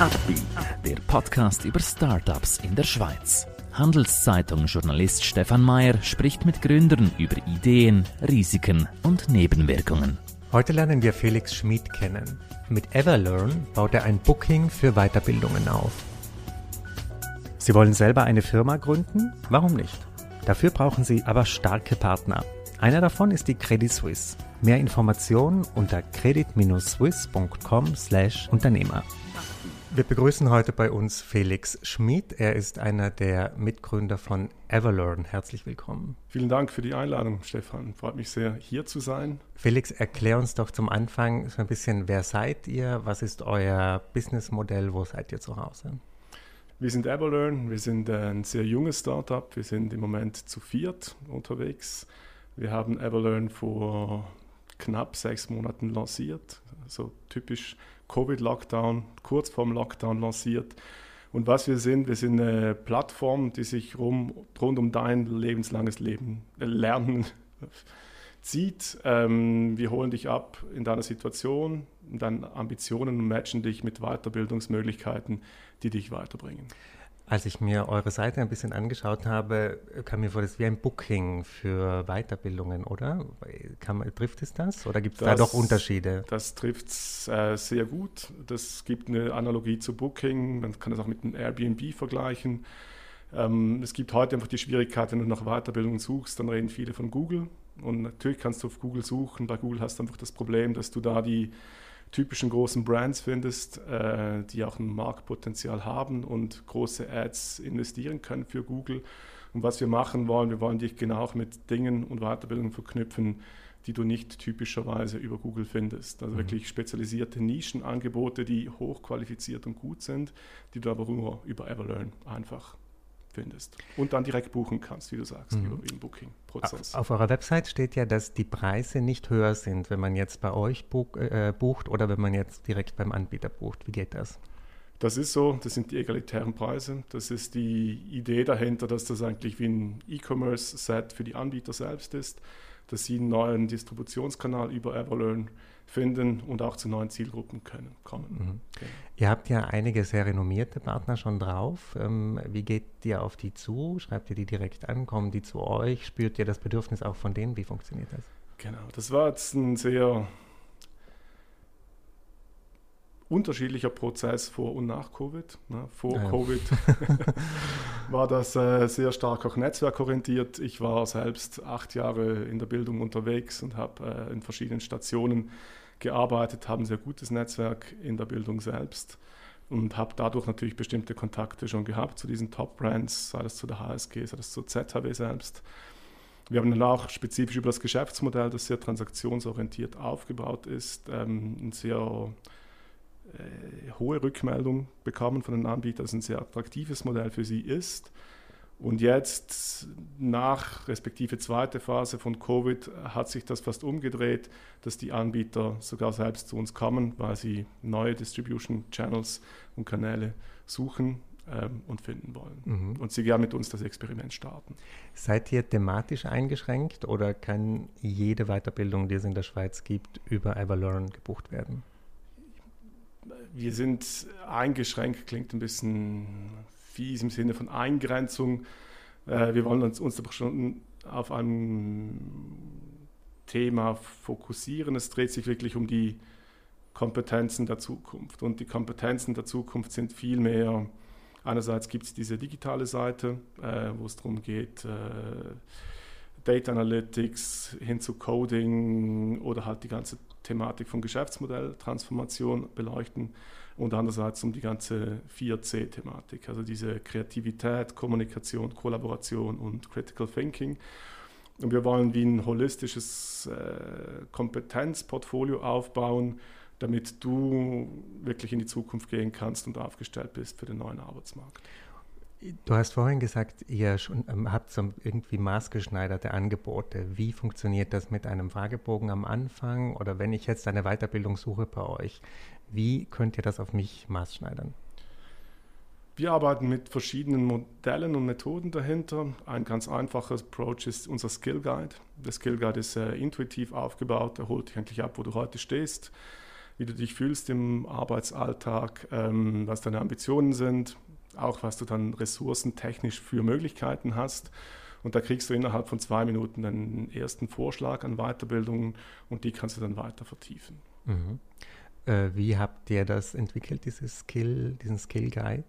Upbeat, der Podcast über Startups in der Schweiz. Handelszeitung-Journalist Stefan Mayer spricht mit Gründern über Ideen, Risiken und Nebenwirkungen. Heute lernen wir Felix Schmid kennen. Mit Everlearn baut er ein Booking für Weiterbildungen auf. Sie wollen selber eine Firma gründen? Warum nicht? Dafür brauchen Sie aber starke Partner. Einer davon ist die Credit Suisse. Mehr Informationen unter credit-swiss.com/Unternehmer. Wir begrüßen heute bei uns Felix Schmid. Er ist einer der Mitgründer von Everlearn. Herzlich willkommen. Vielen Dank für die Einladung, Stefan. Freut mich sehr, hier zu sein. Felix, erklär uns doch zum Anfang so ein bisschen, wer seid ihr? Was ist euer Businessmodell? Wo seid ihr zu Hause? Wir sind Everlearn. Wir sind ein sehr junges Startup. Wir sind im Moment zu viert unterwegs. Wir haben Everlearn vor knapp sechs Monaten lanciert. So typisch Covid-Lockdown, kurz vorm Lockdown lanciert. Und was wir sind, wir sind eine Plattform, die sich rum, rund um dein lebenslanges Leben, äh, Lernen zieht. Ähm, wir holen dich ab in deiner Situation, in deinen Ambitionen und matchen dich mit Weiterbildungsmöglichkeiten, die dich weiterbringen. Als ich mir eure Seite ein bisschen angeschaut habe, kam mir vor, das ist wie ein Booking für Weiterbildungen, oder? Kann, trifft es das oder gibt es da doch Unterschiede? Das trifft es äh, sehr gut. Das gibt eine Analogie zu Booking. Man kann das auch mit einem Airbnb vergleichen. Ähm, es gibt heute einfach die Schwierigkeit, wenn du nach Weiterbildung suchst, dann reden viele von Google. Und natürlich kannst du auf Google suchen. Bei Google hast du einfach das Problem, dass du da die typischen großen Brands findest, äh, die auch ein Marktpotenzial haben und große Ads investieren können für Google. Und was wir machen wollen, wir wollen dich genau auch mit Dingen und Weiterbildungen verknüpfen, die du nicht typischerweise über Google findest. Also mhm. wirklich spezialisierte Nischenangebote, die hochqualifiziert und gut sind, die du aber nur über Everlearn einfach findest und dann direkt buchen kannst, wie du sagst, mhm. über den Booking-Prozess. Auf eurer Website steht ja, dass die Preise nicht höher sind, wenn man jetzt bei euch buch, äh, bucht oder wenn man jetzt direkt beim Anbieter bucht. Wie geht das? Das ist so, das sind die egalitären Preise. Das ist die Idee dahinter, dass das eigentlich wie ein E-Commerce-Set für die Anbieter selbst ist, dass sie einen neuen Distributionskanal über Everlearn finden und auch zu neuen Zielgruppen können, kommen. Mhm. Okay. Ihr habt ja einige sehr renommierte Partner schon drauf. Ähm, wie geht ihr auf die zu? Schreibt ihr die direkt an? Kommen die zu euch? Spürt ihr das Bedürfnis auch von denen? Wie funktioniert das? Genau, das war jetzt ein sehr unterschiedlicher Prozess vor und nach Covid. Ne? Vor ja. Covid war das äh, sehr stark auch netzwerkorientiert. Ich war selbst acht Jahre in der Bildung unterwegs und habe äh, in verschiedenen Stationen gearbeitet, habe ein sehr gutes Netzwerk in der Bildung selbst und habe dadurch natürlich bestimmte Kontakte schon gehabt zu diesen Top-Brands, sei das zu der HSG, sei das zur ZHW selbst. Wir haben dann auch spezifisch über das Geschäftsmodell, das sehr transaktionsorientiert aufgebaut ist, ähm, ein sehr hohe Rückmeldung bekommen von den Anbietern, dass es ein sehr attraktives Modell für sie ist. Und jetzt nach respektive zweite Phase von Covid hat sich das fast umgedreht, dass die Anbieter sogar selbst zu uns kommen, weil sie neue Distribution Channels und Kanäle suchen ähm, und finden wollen. Mhm. Und sie gerne mit uns das Experiment starten. Seid ihr thematisch eingeschränkt oder kann jede Weiterbildung, die es in der Schweiz gibt, über Everlearn gebucht werden? Wir sind eingeschränkt, klingt ein bisschen fies im Sinne von Eingrenzung. Äh, wir wollen uns, uns schon auf ein Thema fokussieren. Es dreht sich wirklich um die Kompetenzen der Zukunft. Und die Kompetenzen der Zukunft sind vielmehr, einerseits gibt es diese digitale Seite, äh, wo es darum geht, äh, Data Analytics hin zu Coding oder halt die ganze Thematik von Geschäftsmodelltransformation beleuchten und andererseits um die ganze 4C-Thematik, also diese Kreativität, Kommunikation, Kollaboration und Critical Thinking. Und wir wollen wie ein holistisches äh, Kompetenzportfolio aufbauen, damit du wirklich in die Zukunft gehen kannst und aufgestellt bist für den neuen Arbeitsmarkt. Du hast vorhin gesagt, ihr schon, ähm, habt so irgendwie maßgeschneiderte Angebote. Wie funktioniert das mit einem Fragebogen am Anfang oder wenn ich jetzt eine Weiterbildung suche bei euch? Wie könnt ihr das auf mich maßschneidern? Wir arbeiten mit verschiedenen Modellen und Methoden dahinter. Ein ganz einfacher Approach ist unser Skill Guide. Der Skill Guide ist äh, intuitiv aufgebaut, er holt dich eigentlich ab, wo du heute stehst wie du dich fühlst im Arbeitsalltag, ähm, was deine Ambitionen sind, auch was du dann ressourcentechnisch für Möglichkeiten hast. Und da kriegst du innerhalb von zwei Minuten einen ersten Vorschlag an Weiterbildungen und die kannst du dann weiter vertiefen. Mhm. Äh, wie habt ihr das entwickelt, dieses Skill, diesen Skill Guide?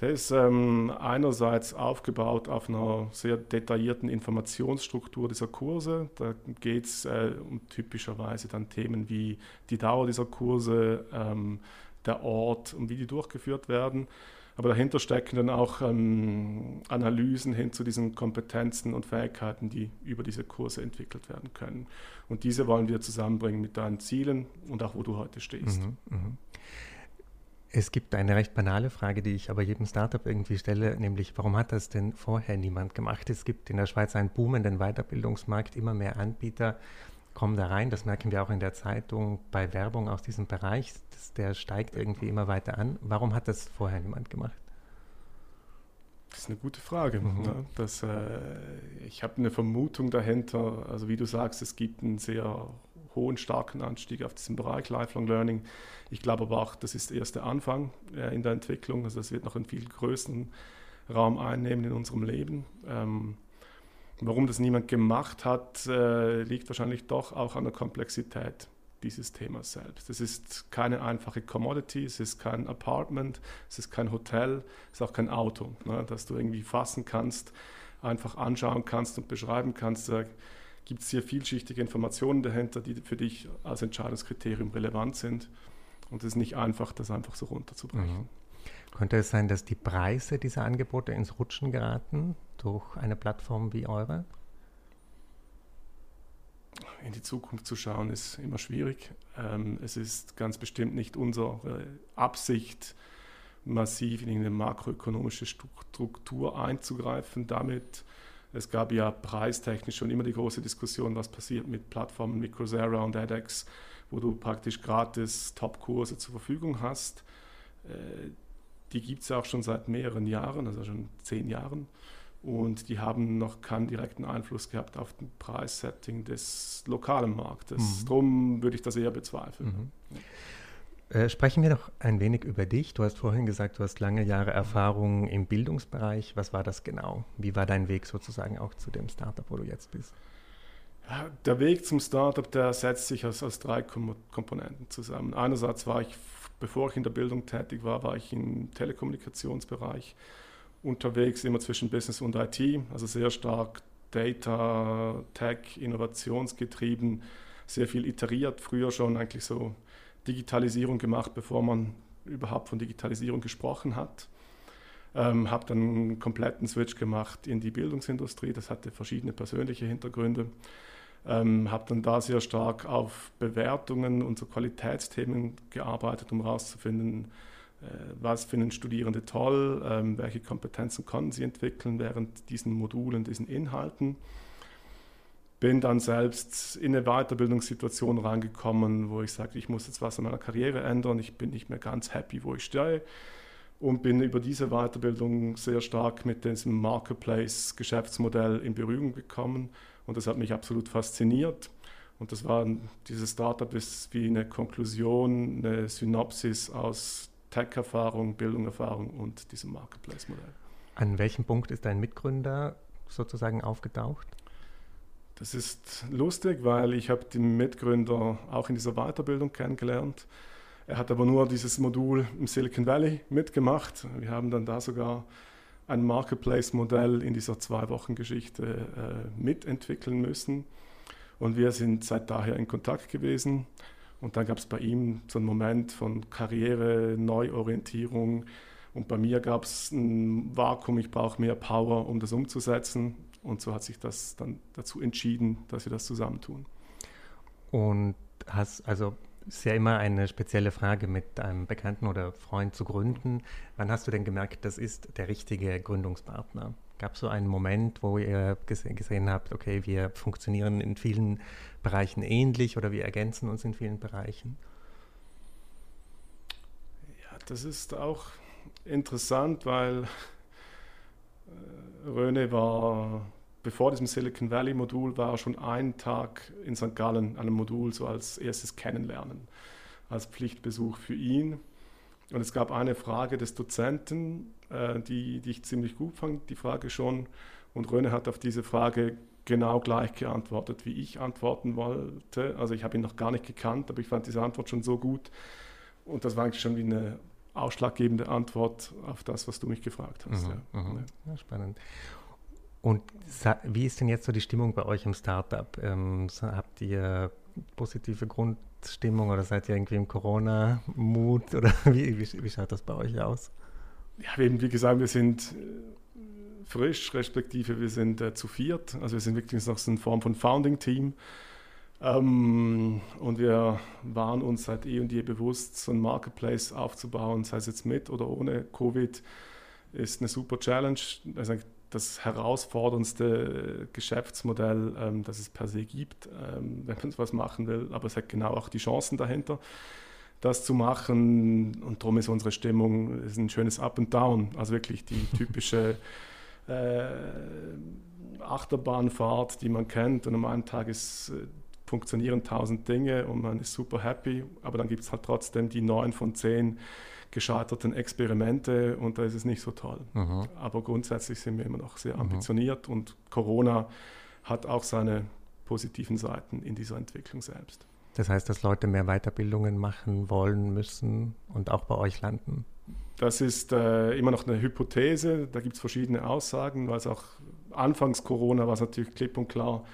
Der ist ähm, einerseits aufgebaut auf einer sehr detaillierten Informationsstruktur dieser Kurse. Da geht es äh, um typischerweise dann Themen wie die Dauer dieser Kurse, ähm, der Ort und wie die durchgeführt werden. Aber dahinter stecken dann auch ähm, Analysen hin zu diesen Kompetenzen und Fähigkeiten, die über diese Kurse entwickelt werden können. Und diese wollen wir zusammenbringen mit deinen Zielen und auch wo du heute stehst. Mhm, mh. Es gibt eine recht banale Frage, die ich aber jedem Startup irgendwie stelle, nämlich warum hat das denn vorher niemand gemacht? Es gibt in der Schweiz einen boomenden Weiterbildungsmarkt, immer mehr Anbieter kommen da rein. Das merken wir auch in der Zeitung bei Werbung aus diesem Bereich. Das, der steigt irgendwie immer weiter an. Warum hat das vorher niemand gemacht? Das ist eine gute Frage. Mhm. Ne? Das, äh, ich habe eine Vermutung dahinter. Also wie du sagst, es gibt einen sehr hohen, starken Anstieg auf diesem Bereich Lifelong Learning. Ich glaube aber auch, das ist erst der Anfang äh, in der Entwicklung. Also das wird noch einen viel größeren Raum einnehmen in unserem Leben. Ähm, warum das niemand gemacht hat, äh, liegt wahrscheinlich doch auch an der Komplexität dieses Themas selbst. Es ist keine einfache Commodity, es ist kein Apartment, es ist kein Hotel, es ist auch kein Auto, ne, das du irgendwie fassen kannst, einfach anschauen kannst und beschreiben kannst. Da gibt es hier vielschichtige Informationen dahinter, die für dich als Entscheidungskriterium relevant sind. Und es ist nicht einfach, das einfach so runterzubrechen. Mhm. Könnte es sein, dass die Preise dieser Angebote ins Rutschen geraten durch eine Plattform wie eure? in die Zukunft zu schauen, ist immer schwierig. Ähm, es ist ganz bestimmt nicht unsere Absicht, massiv in eine makroökonomische Struktur einzugreifen. Damit, es gab ja preistechnisch schon immer die große Diskussion, was passiert mit Plattformen wie Coursera und edX, wo du praktisch gratis Top-Kurse zur Verfügung hast. Die gibt es auch schon seit mehreren Jahren, also schon zehn Jahren und die haben noch keinen direkten Einfluss gehabt auf den Preissetting des lokalen Marktes. Mhm. Darum würde ich das eher bezweifeln. Mhm. Äh, sprechen wir noch ein wenig über dich. Du hast vorhin gesagt, du hast lange Jahre Erfahrung im Bildungsbereich. Was war das genau? Wie war dein Weg sozusagen auch zu dem Startup, wo du jetzt bist? Der Weg zum Startup, der setzt sich aus, aus drei Kom Komponenten zusammen. Einerseits war ich, bevor ich in der Bildung tätig war, war ich im Telekommunikationsbereich unterwegs, immer zwischen Business und IT, also sehr stark Data, Tech, innovationsgetrieben, sehr viel iteriert, früher schon eigentlich so Digitalisierung gemacht, bevor man überhaupt von Digitalisierung gesprochen hat. Ähm, habe dann einen kompletten Switch gemacht in die Bildungsindustrie, das hatte verschiedene persönliche Hintergründe. Ähm, habe dann da sehr stark auf Bewertungen und so Qualitätsthemen gearbeitet, um herauszufinden, äh, was finden Studierende toll, ähm, welche Kompetenzen konnten sie entwickeln während diesen Modulen, diesen Inhalten. Bin dann selbst in eine Weiterbildungssituation reingekommen, wo ich sagte, ich muss jetzt was an meiner Karriere ändern, ich bin nicht mehr ganz happy, wo ich stehe und bin über diese Weiterbildung sehr stark mit diesem Marketplace-Geschäftsmodell in Berührung gekommen und das hat mich absolut fasziniert. Und das war dieses Startup ist wie eine Konklusion, eine Synopsis aus Tech-Erfahrung, Bildung-Erfahrung und diesem Marketplace-Modell. An welchem Punkt ist dein Mitgründer sozusagen aufgetaucht? Das ist lustig, weil ich habe den Mitgründer auch in dieser Weiterbildung kennengelernt. Er hat aber nur dieses Modul im Silicon Valley mitgemacht. Wir haben dann da sogar ein Marketplace-Modell in dieser Zwei-Wochen-Geschichte äh, mitentwickeln müssen. Und wir sind seit daher in Kontakt gewesen. Und dann gab es bei ihm so einen Moment von Karriere, Neuorientierung. Und bei mir gab es ein Vakuum, ich brauche mehr Power, um das umzusetzen. Und so hat sich das dann dazu entschieden, dass wir das zusammentun. Und hast, also ist ja immer eine spezielle Frage mit einem Bekannten oder Freund zu gründen. Wann hast du denn gemerkt, das ist der richtige Gründungspartner? Gab es so einen Moment, wo ihr gese gesehen habt, okay, wir funktionieren in vielen Bereichen ähnlich oder wir ergänzen uns in vielen Bereichen? Ja, das ist auch interessant, weil äh, Röne war, bevor diesem Silicon Valley Modul, war schon einen Tag in St. Gallen an einem Modul so als erstes Kennenlernen. als Pflichtbesuch für ihn. Und es gab eine Frage des Dozenten, äh, die, die ich ziemlich gut fand, die Frage schon. Und Röne hat auf diese Frage genau gleich geantwortet, wie ich antworten wollte. Also ich habe ihn noch gar nicht gekannt, aber ich fand diese Antwort schon so gut. Und das war eigentlich schon wie eine ausschlaggebende Antwort auf das, was du mich gefragt hast. Mhm, ja. Mhm. Ja, spannend. Und wie ist denn jetzt so die Stimmung bei euch im Startup? Ähm, habt ihr positive Grundstimmung oder seid ihr irgendwie im Corona-Mut oder wie, wie, wie, schaut das bei euch aus? Ja, eben, wie gesagt, wir sind äh, frisch, respektive wir sind äh, zu viert. Also wir sind wirklich noch so eine Form von Founding-Team. Ähm, und wir waren uns seit eh und je bewusst, so ein Marketplace aufzubauen, sei es jetzt mit oder ohne Covid, ist eine super Challenge. Also das herausforderndste Geschäftsmodell, ähm, das es per se gibt, ähm, wenn man sowas machen will. Aber es hat genau auch die Chancen dahinter, das zu machen. Und darum ist unsere Stimmung ist ein schönes Up and Down. Also wirklich die typische äh, Achterbahnfahrt, die man kennt. Und am einen Tag ist, äh, funktionieren tausend Dinge und man ist super happy. Aber dann gibt es halt trotzdem die neun von zehn gescheiterten Experimente und da ist es nicht so toll. Mhm. Aber grundsätzlich sind wir immer noch sehr mhm. ambitioniert und Corona hat auch seine positiven Seiten in dieser Entwicklung selbst. Das heißt, dass Leute mehr Weiterbildungen machen wollen, müssen und auch bei euch landen? Das ist äh, immer noch eine Hypothese. Da gibt es verschiedene Aussagen, weil es auch anfangs Corona war es natürlich klipp und klar,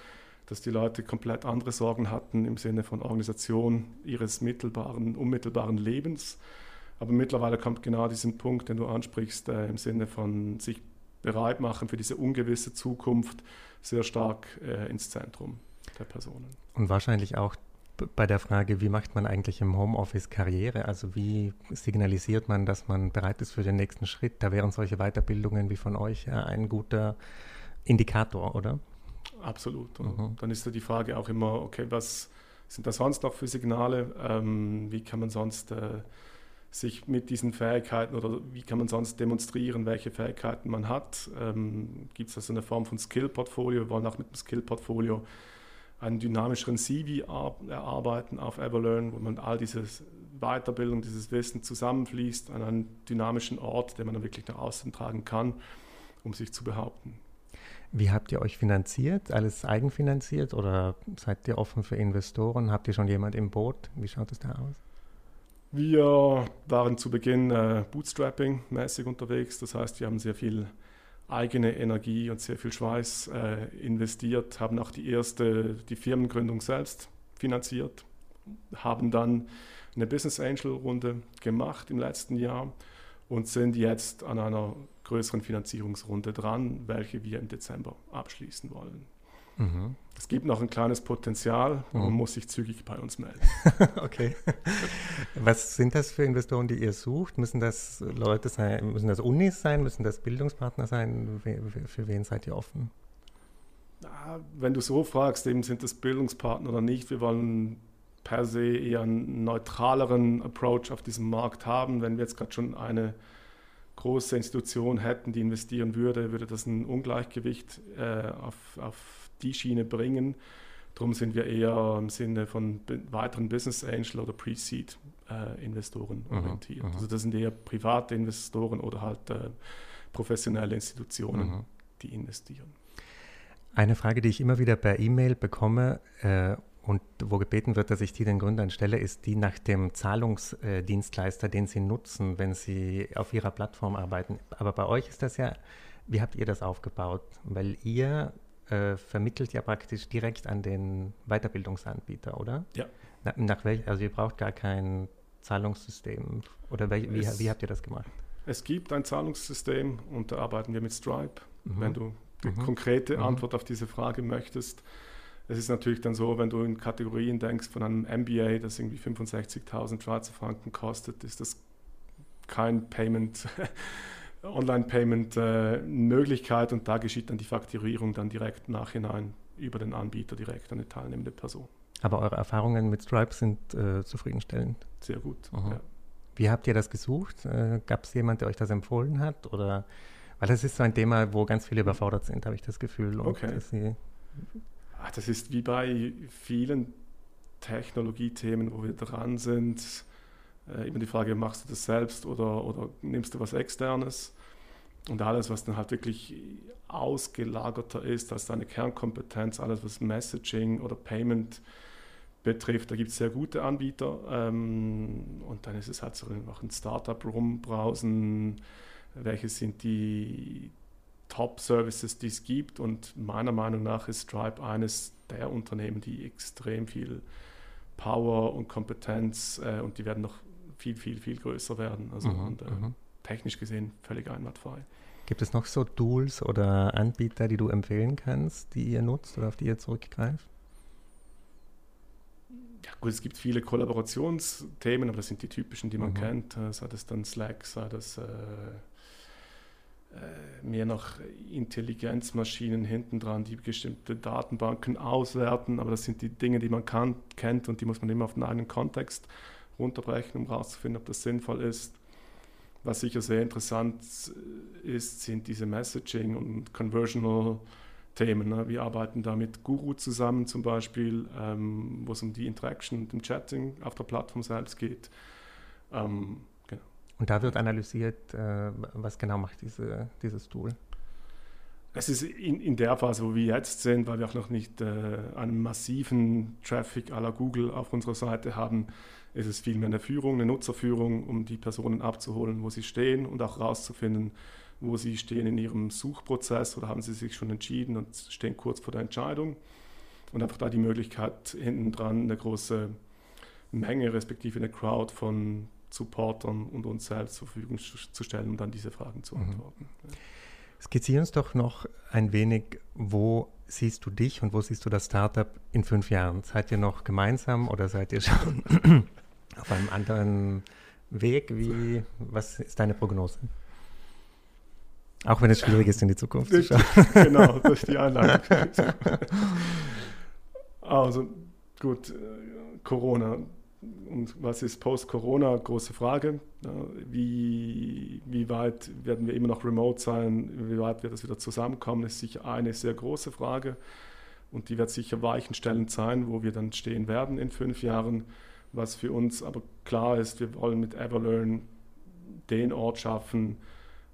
dass die Leute komplett andere Sorgen hatten im Sinne von Organisation ihres mittelbaren, unmittelbaren Lebens. Aber mittlerweile kommt genau diesen Punkt, den du ansprichst, äh, im Sinne von sich bereit machen für diese ungewisse Zukunft, sehr stark äh, ins Zentrum der Personen. Und wahrscheinlich auch bei der Frage, wie macht man eigentlich im Homeoffice Karriere? Also wie signalisiert man, dass man bereit ist für den nächsten Schritt? Da wären solche Weiterbildungen wie von euch ein guter Indikator, oder? Absolut. Und mhm. dann ist da die Frage auch immer, okay, was sind da sonst noch für Signale? Ähm, wie kann man sonst äh, sich mit diesen Fähigkeiten oder wie kann man sonst demonstrieren, welche Fähigkeiten man hat. Ähm, Gibt es also eine Form von Skill-Portfolio? Wir wollen auch mit dem Skill-Portfolio einen dynamischeren CV erarbeiten auf Everlearn, wo man all diese Weiterbildung, dieses Wissen zusammenfließt an einen dynamischen Ort, den man dann wirklich nach außen tragen kann, um sich zu behaupten. Wie habt ihr euch finanziert? Alles eigenfinanziert oder seid ihr offen für Investoren? Habt ihr schon jemand im Boot? Wie schaut es da aus? Wir waren zu Beginn äh, Bootstrapping-mäßig unterwegs. Das heißt, wir haben sehr viel eigene Energie und sehr viel Schweiß äh, investiert, haben auch die erste, die Firmengründung selbst finanziert, haben dann eine Business Angel Runde gemacht im letzten Jahr und sind jetzt an einer größeren Finanzierungsrunde dran, welche wir im Dezember abschließen wollen. Mhm. Es gibt noch ein kleines Potenzial, mhm. man muss sich zügig bei uns melden. okay. Was sind das für Investoren, die ihr sucht? Müssen das Leute sein, müssen das Unis sein, müssen das Bildungspartner sein? Für wen seid ihr offen? Wenn du so fragst, eben sind das Bildungspartner oder nicht, wir wollen per se eher einen neutraleren Approach auf diesem Markt haben. Wenn wir jetzt gerade schon eine große Institution hätten, die investieren würde, würde das ein Ungleichgewicht äh, auf, auf die Schiene bringen. Darum sind wir eher im Sinne von weiteren Business Angel oder Pre-Seed äh, Investoren mhm, orientiert. Mhm. Also das sind eher private Investoren oder halt äh, professionelle Institutionen, mhm. die investieren. Eine Frage, die ich immer wieder per E-Mail bekomme äh, und wo gebeten wird, dass ich die den Gründern stelle, ist die nach dem Zahlungsdienstleister, den sie nutzen, wenn sie auf ihrer Plattform arbeiten. Aber bei euch ist das ja, wie habt ihr das aufgebaut? Weil ihr äh, vermittelt ja praktisch direkt an den Weiterbildungsanbieter, oder? Ja. Na, nach welch, also ihr braucht gar kein Zahlungssystem oder welch, wie, wie, habt ihr das gemacht? Es gibt ein Zahlungssystem und da arbeiten wir mit Stripe. Mhm. Wenn du die mhm. konkrete mhm. Antwort auf diese Frage möchtest, es ist natürlich dann so, wenn du in Kategorien denkst von einem MBA, das irgendwie 65.000 Schweizer Franken kostet, ist das kein Payment Online-Payment-Möglichkeit und da geschieht dann die Fakturierung dann direkt nachhinein über den Anbieter direkt an die teilnehmende Person. Aber eure Erfahrungen mit Stripe sind äh, zufriedenstellend? Sehr gut. Ja. Wie habt ihr das gesucht? Äh, Gab es jemand, der euch das empfohlen hat? Oder weil das ist so ein Thema, wo ganz viele überfordert sind, habe ich das Gefühl. okay. Ach, das ist wie bei vielen Technologiethemen, wo wir dran sind. Äh, immer die Frage, machst du das selbst oder, oder nimmst du was Externes? Und alles, was dann halt wirklich ausgelagerter ist als deine Kernkompetenz, alles was Messaging oder Payment betrifft, da gibt es sehr gute Anbieter. Ähm, und dann ist es halt so einfach ein Startup rumbrausen, welche sind die Top-Services, die es gibt. Und meiner Meinung nach ist Stripe eines der Unternehmen, die extrem viel Power und Kompetenz äh, und die werden noch viel, viel, viel größer werden. Also mhm, und, äh, mhm. technisch gesehen völlig einwandfrei. Gibt es noch so Tools oder Anbieter, die du empfehlen kannst, die ihr nutzt oder auf die ihr zurückgreift? Ja, gut, es gibt viele Kollaborationsthemen, aber das sind die typischen, die man mhm. kennt. Äh, sei das dann Slack, sei das äh, äh, mehr noch Intelligenzmaschinen hinten dran, die bestimmte Datenbanken auswerten, aber das sind die Dinge, die man kann, kennt und die muss man immer auf den eigenen Kontext runterbrechen, um herauszufinden, ob das sinnvoll ist. Was sicher sehr interessant ist, sind diese Messaging- und Conversional-Themen. Ne? Wir arbeiten da mit Guru zusammen zum Beispiel, ähm, wo es um die Interaction und im Chatting auf der Plattform selbst geht. Ähm. Und da wird analysiert, äh, was genau macht diese, dieses Tool? Es ist in, in, der Phase, wo wir jetzt sind, weil wir auch noch nicht äh, einen massiven Traffic à la Google auf unserer Seite haben, ist es vielmehr eine Führung, eine Nutzerführung, um die Personen abzuholen, wo sie stehen und auch herauszufinden, wo sie stehen in ihrem Suchprozess oder haben sie sich schon entschieden und stehen kurz vor der Entscheidung. Und einfach da die Möglichkeit, hinten dran eine große Menge, respektive eine Crowd von Supportern und uns selbst zur Verfügung zu stellen, um dann diese Fragen zu beantworten. Mhm. Skizziere uns doch noch ein wenig, wo siehst du dich und wo siehst du das Startup in fünf Jahren? Seid ihr noch gemeinsam oder seid ihr schon auf einem anderen Weg? Wie, was ist deine Prognose? Auch wenn es schwierig ist, in die Zukunft zu schauen. genau, das ist die Einladung. also gut, äh, Corona. Und was ist Post-Corona? Große Frage. Wie, wie weit werden wir immer noch remote sein? Wie weit wird es wieder zusammenkommen? ist sicher eine sehr große Frage. Und die wird sicher weichenstellend sein, wo wir dann stehen werden in fünf Jahren. Was für uns aber klar ist, wir wollen mit Everlearn den Ort schaffen,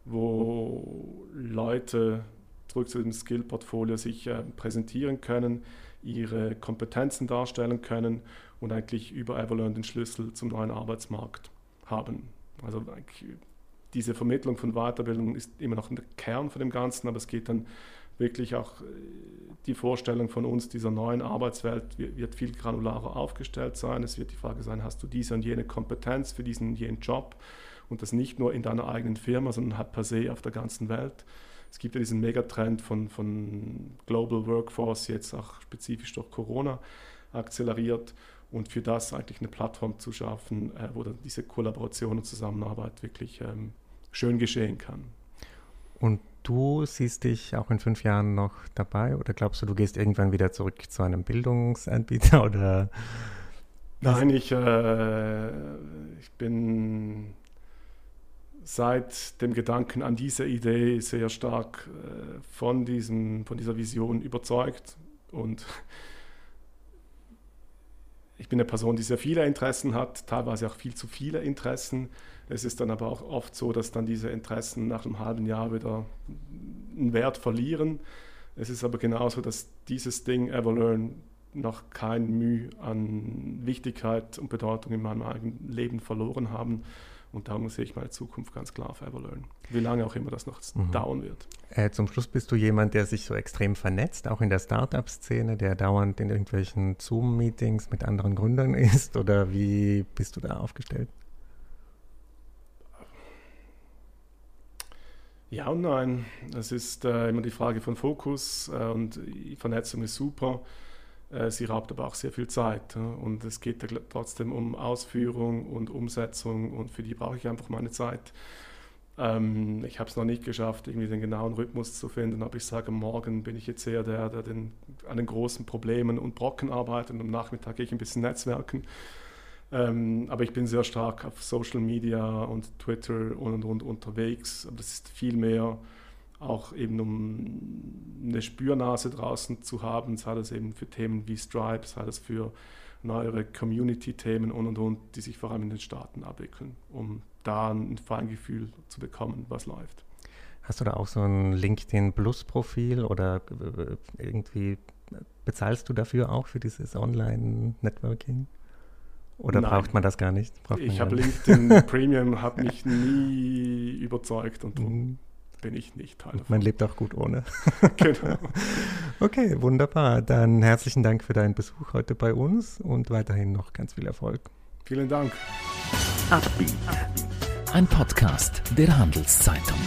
wo Leute zurück zu dem Skill-Portfolio sich präsentieren können, ihre Kompetenzen darstellen können und eigentlich über Everlearn den Schlüssel zum neuen Arbeitsmarkt haben. Also diese Vermittlung von Weiterbildung ist immer noch der Kern von dem Ganzen, aber es geht dann wirklich auch äh, die Vorstellung von uns dieser neuen Arbeitswelt wird viel granularer aufgestellt sein. Es wird die Frage sein, hast du diese und jene Kompetenz für diesen und jenen Job und das nicht nur in deiner eigenen Firma, sondern halt per se auf der ganzen Welt. Es gibt ja diesen Megatrend von, von Global Workforce, jetzt auch spezifisch durch Corona akzeleriert und für das eigentlich eine Plattform zu schaffen, äh, wo dann diese Kollaboration und Zusammenarbeit wirklich ähm, schön geschehen kann. Und du siehst dich auch in fünf Jahren noch dabei oder glaubst du, du gehst irgendwann wieder zurück zu einem Bildungsanbieter oder? Nein, ich, äh, ich bin seit dem Gedanken an diese Idee sehr stark äh, von, diesem, von dieser Vision überzeugt und ich bin eine Person, die sehr viele Interessen hat, teilweise auch viel zu viele Interessen. Es ist dann aber auch oft so, dass dann diese Interessen nach einem halben Jahr wieder einen Wert verlieren. Es ist aber genauso, dass dieses Ding Everlearn noch kein Mühe an Wichtigkeit und Bedeutung in meinem eigenen Leben verloren haben. Und darum sehe ich meine Zukunft ganz klar auf Everlearn. Wie lange auch immer das noch mhm. dauern wird. Äh, zum Schluss bist du jemand, der sich so extrem vernetzt, auch in der Startup-Szene, der dauernd in irgendwelchen Zoom-Meetings mit anderen Gründern ist? Oder wie bist du da aufgestellt? Ja und nein. Es ist äh, immer die Frage von Fokus äh, und Vernetzung ist super. Äh, sie raubt aber auch sehr viel Zeit. Und es geht trotzdem um Ausführung und Umsetzung und für die brauche ich einfach meine Zeit. Ähm, ich habe es noch nicht geschafft, irgendwie den genauen Rhythmus zu finden, aber ich sage, morgen bin ich jetzt eher der, der den, an den großen Problemen und Brocken arbeitet und am Nachmittag gehe ich ein bisschen netzwerken. Ähm, aber ich bin sehr stark auf Social Media und Twitter und, und, und unterwegs. Aber das ist viel mehr auch eben um eine Spürnase draußen zu haben, sei das eben für Themen wie Stripe, sei das für neuere Community-Themen und und und, die sich vor allem in den Staaten abwickeln, um da ein Feingefühl zu bekommen, was läuft. Hast du da auch so ein LinkedIn Plus-Profil oder äh, irgendwie bezahlst du dafür auch für dieses Online-Networking? Oder Nein. braucht man das gar nicht? Ich habe LinkedIn Premium, hat mich nie überzeugt und darum mhm. Bin ich nicht Teil davon. Man lebt auch gut ohne. genau. Okay, wunderbar. Dann herzlichen Dank für deinen Besuch heute bei uns und weiterhin noch ganz viel Erfolg. Vielen Dank. Ein Podcast der Handelszeitung.